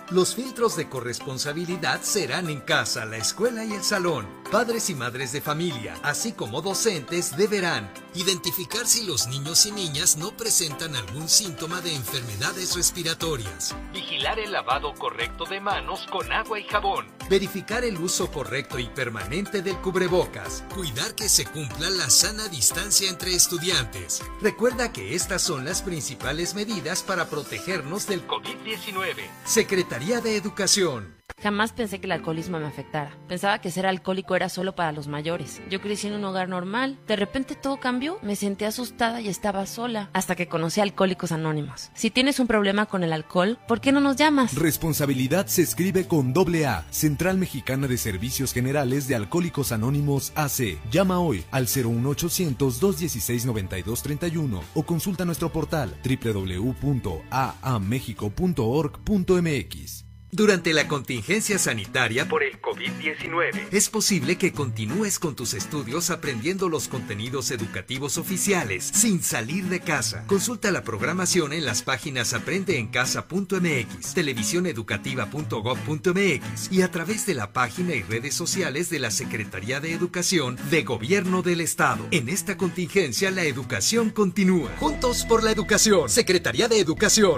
Los filtros de corresponsabilidad serán en casa, la escuela y el salón. Padres y madres de familia, así como docentes, deberán identificar si los niños y niñas no presentan algún síntoma de enfermedades respiratorias, vigilar el lavado correcto de manos con agua y jabón, verificar el uso correcto y permanente del cubrebocas, cuidar que se cumpla la sana distancia entre estudiantes. Recuerda que estas son las principales medidas para protegernos del COVID-19. Secretaría de Educación. Jamás pensé que el alcoholismo me afectara. Pensaba que ser alcohólico era solo para los mayores. Yo crecí en un hogar normal. De repente todo cambió. Me sentí asustada y estaba sola. Hasta que conocí a Alcohólicos Anónimos. Si tienes un problema con el alcohol, ¿por qué no nos llamas? Responsabilidad se escribe con doble A. Central Mexicana de Servicios Generales de Alcohólicos Anónimos AC. Llama hoy al 01800 216 9231 o consulta nuestro portal www.aamexico.org.mx. Durante la contingencia sanitaria por el COVID-19, es posible que continúes con tus estudios aprendiendo los contenidos educativos oficiales sin salir de casa. Consulta la programación en las páginas aprendeencasa.mx, televisioneducativa.gov.mx y a través de la página y redes sociales de la Secretaría de Educación de Gobierno del Estado. En esta contingencia la educación continúa. Juntos por la educación. Secretaría de Educación.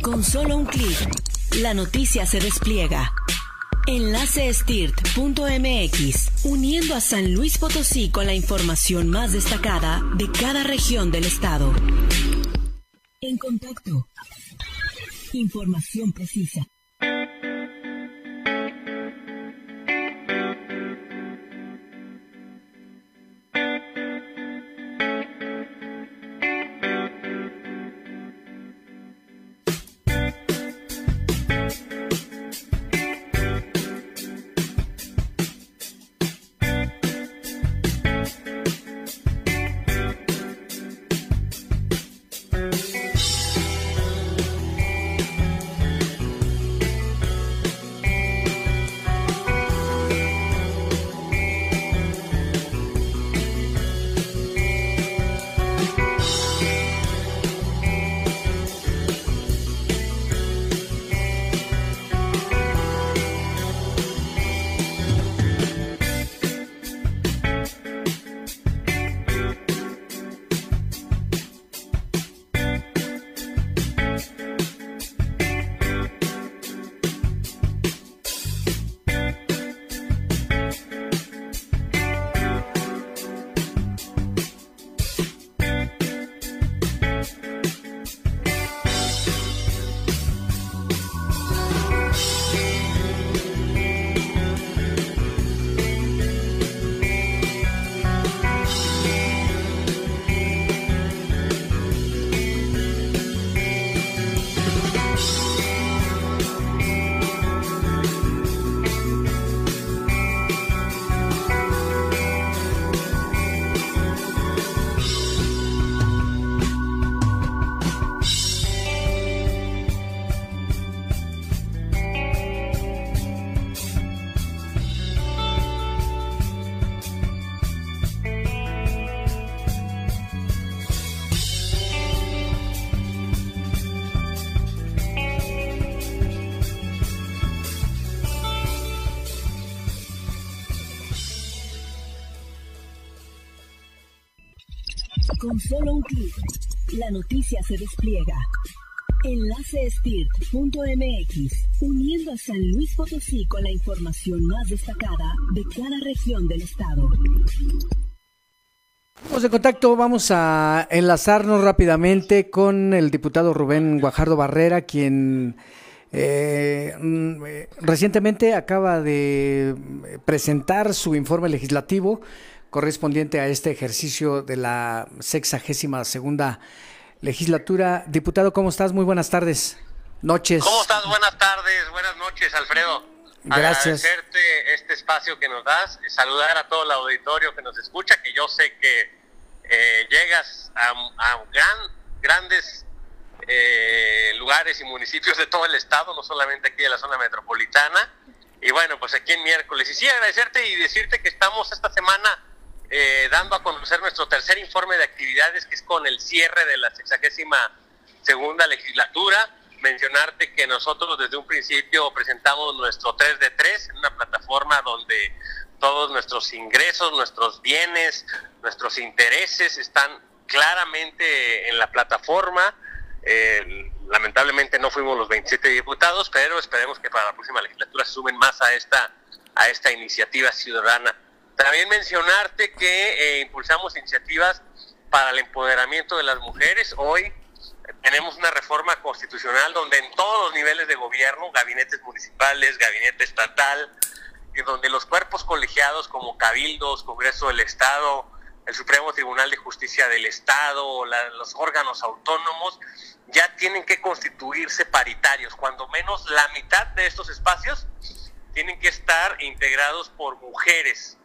Con solo un clic la noticia se despliega. Enlace uniendo a San Luis Potosí con la información más destacada de cada región del estado. En contacto. Información precisa. Con solo un clic, la noticia se despliega. Enlace uniendo a San Luis Potosí con la información más destacada de cada región del estado. Vamos de contacto, vamos a enlazarnos rápidamente con el diputado Rubén Guajardo Barrera, quien eh, mm, eh, recientemente acaba de presentar su informe legislativo correspondiente a este ejercicio de la sexagésima segunda legislatura. Diputado, ¿cómo estás? Muy buenas tardes. Noches. ¿Cómo estás? Buenas tardes, buenas noches, Alfredo. Gracias. Agradecerte este espacio que nos das, saludar a todo el auditorio que nos escucha, que yo sé que eh, llegas a, a gran, grandes eh, lugares y municipios de todo el estado, no solamente aquí de la zona metropolitana. Y bueno, pues aquí en miércoles. Y sí, agradecerte y decirte que estamos esta semana eh, dando a conocer nuestro tercer informe de actividades, que es con el cierre de la sexagésima segunda legislatura mencionarte que nosotros desde un principio presentamos nuestro 3 de 3 en una plataforma donde todos nuestros ingresos, nuestros bienes, nuestros intereses están claramente en la plataforma. Eh, lamentablemente no fuimos los 27 diputados, pero esperemos que para la próxima legislatura se sumen más a esta, a esta iniciativa ciudadana. También mencionarte que eh, impulsamos iniciativas para el empoderamiento de las mujeres. Hoy tenemos una reforma constitucional donde en todos los niveles de gobierno, gabinetes municipales, gabinete estatal, y donde los cuerpos colegiados como cabildos, Congreso del Estado, el Supremo Tribunal de Justicia del Estado, los órganos autónomos, ya tienen que constituirse paritarios. Cuando menos la mitad de estos espacios tienen que estar integrados por mujeres.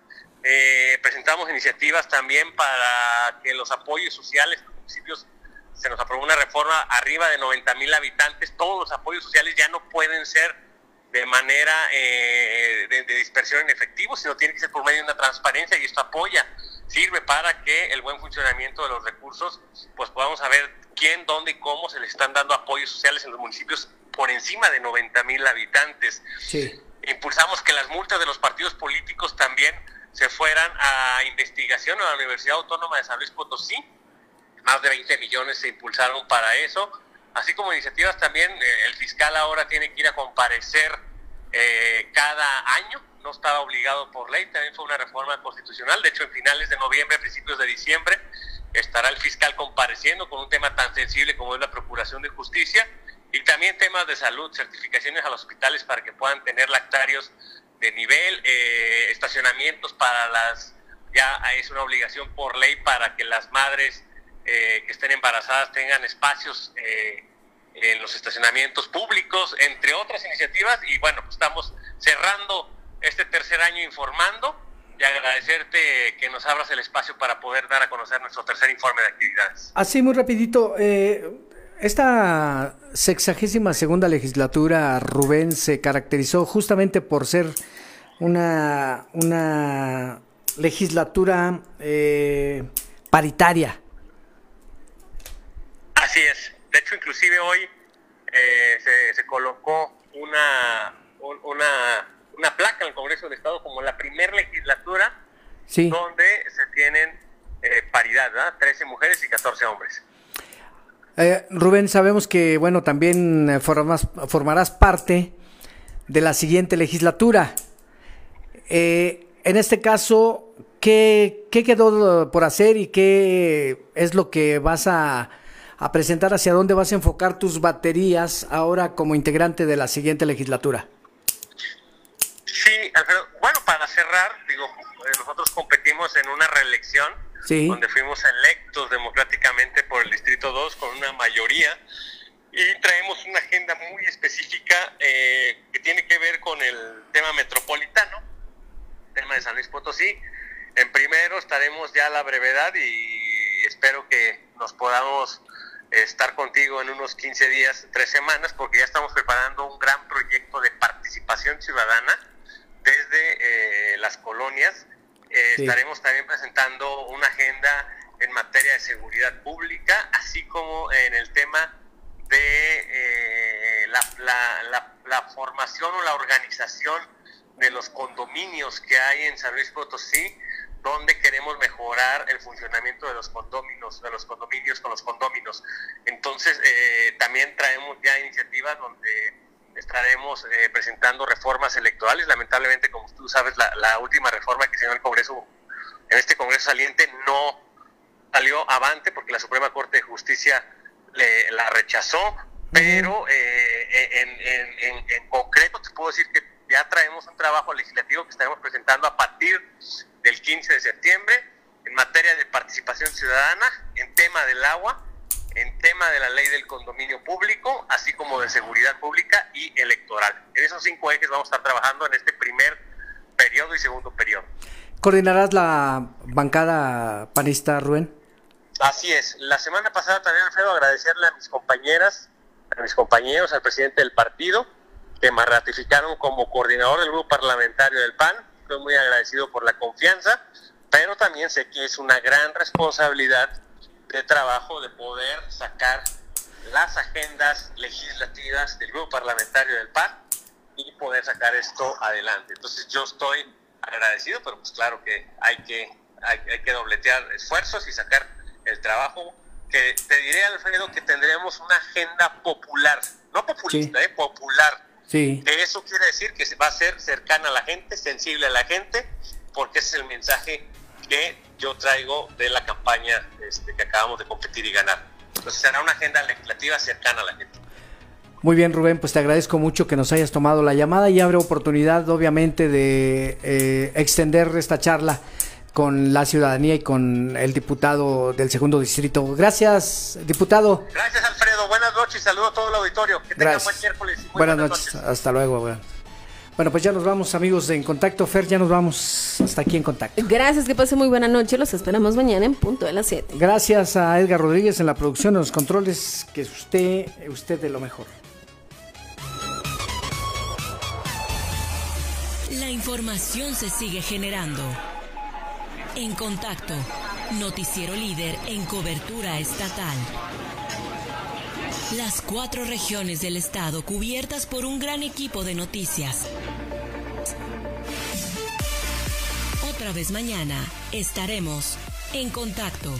Eh, presentamos iniciativas también para que los apoyos sociales en los municipios se nos aprobó una reforma arriba de 90 mil habitantes, todos los apoyos sociales ya no pueden ser de manera eh, de, dispersión en efectivo, sino tiene que ser por medio de una transparencia y esto apoya, sirve para que el buen funcionamiento de los recursos, pues podamos saber quién, dónde y cómo se les están dando apoyos sociales en los municipios por encima de 90 mil habitantes. Impulsamos que las multas de los partidos políticos también se fueran a investigación a la Universidad Autónoma de San Luis Potosí, más de 20 millones se impulsaron para eso, así como iniciativas también, eh, el fiscal ahora tiene que ir a comparecer eh, cada año, no estaba obligado por ley, también fue una reforma constitucional, de hecho en finales de noviembre, principios de diciembre, estará el fiscal compareciendo con un tema tan sensible como es la Procuración de Justicia. Y también temas de salud, certificaciones a los hospitales para que puedan tener lactarios de nivel, eh, estacionamientos para las, ya es una obligación por ley para que las madres eh, que estén embarazadas tengan espacios eh, en los estacionamientos públicos, entre otras iniciativas. Y bueno, pues estamos cerrando este tercer año informando y agradecerte que nos abras el espacio para poder dar a conocer nuestro tercer informe de actividades. Así muy rapidito, eh, esta sexagésima segunda legislatura, Rubén, se caracterizó justamente por ser una, una legislatura paritaria. Así es. De hecho, inclusive hoy eh, se, colocó una, una, una, placa en el Congreso del Estado como la primera legislatura donde se tienen eh, paridad, ¿verdad? 13 mujeres y 14 hombres. Eh, Rubén, sabemos que, bueno, también formas, formarás parte de la siguiente legislatura. en este caso, ¿qué, ¿qué quedó por hacer y qué es lo que vas a presentar hacia dónde vas a enfocar tus baterías ahora como integrante de la siguiente legislatura. Sí. Bueno, para cerrar, digo, eh, nosotros competimos en una reelección donde fuimos electos democráticamente por el Distrito 2 con una mayoría y traemos una agenda muy específica eh, que tiene que ver con el tema metropolitano, tema de San Luis Potosí. En primero estaremos ya a la brevedad y espero que nos podamos estar contigo en unos 15 días, tres semanas, porque ya estamos preparando un gran proyecto de participación ciudadana desde eh, las colonias. Eh, estaremos también presentando una agenda en materia de seguridad pública, así como en el tema de eh, la, la, la, formación o la organización de los condominios que hay en San Luis Potosí, donde queremos mejorar el funcionamiento de los condominios, de los condominios con los condominios. Entonces, eh, también traemos ya iniciativas donde estaremos eh, presentando reformas electorales. Lamentablemente, como tú sabes, la, última reforma que se dio en el Congreso, en este Congreso saliente, no salió avante porque la Suprema Corte de Justicia la rechazó, pero eh, en, en concreto te puedo decir que ya traemos un trabajo legislativo que estaremos presentando a partir del 15 de septiembre en materia de participación ciudadana, en tema del agua, en tema de la ley del condominio público, así como de seguridad pública y electoral. En esos cinco ejes vamos a estar trabajando en este primer periodo y segundo periodo. ¿Coordinarás la bancada panista, Rubén? Así es. La semana pasada también, Alfredo, agradecerle a mis compañeras, a mis compañeros, al presidente del partido, que me ratificaron como coordinador del grupo parlamentario del PAN. Estoy muy agradecido por la confianza, pero también sé que es una gran responsabilidad de trabajo de poder sacar las agendas legislativas del grupo parlamentario del PAN y poder sacar esto adelante. Entonces yo estoy agradecido, pero pues claro que hay que, hay, que dobletear esfuerzos y sacar el trabajo que te diré, Alfredo, que tendremos una agenda popular, no populista, eh, popular, Sí. Eso quiere decir que va a ser cercana a la gente, sensible a la gente, porque ese es el mensaje que yo traigo de la campaña este, que acabamos de competir y ganar. Entonces será una agenda legislativa cercana a la gente. Muy bien, Rubén, pues te agradezco mucho que nos hayas tomado la llamada y abre oportunidad, obviamente, de eh, extender esta charla con la ciudadanía y con el diputado del segundo distrito. Gracias, diputado. Gracias, Alfredo. Buenas noches. Saludo a todo el auditorio. Que tengan buen miércoles. buenas, noches. Hasta luego. Bueno. Pues ya nos vamos, amigos de En Contacto. Fer, ya nos vamos hasta aquí en Contacto. Gracias, que pase muy buena noche. Los esperamos mañana en punto de las 7. Gracias a Edgar Rodríguez en la producción, de los controles. Que es usted, usted de lo mejor. La información se sigue generando en contacto, noticiero líder en cobertura estatal. Las cuatro regiones del estado cubiertas por un gran equipo de noticias. Otra vez mañana estaremos en contacto.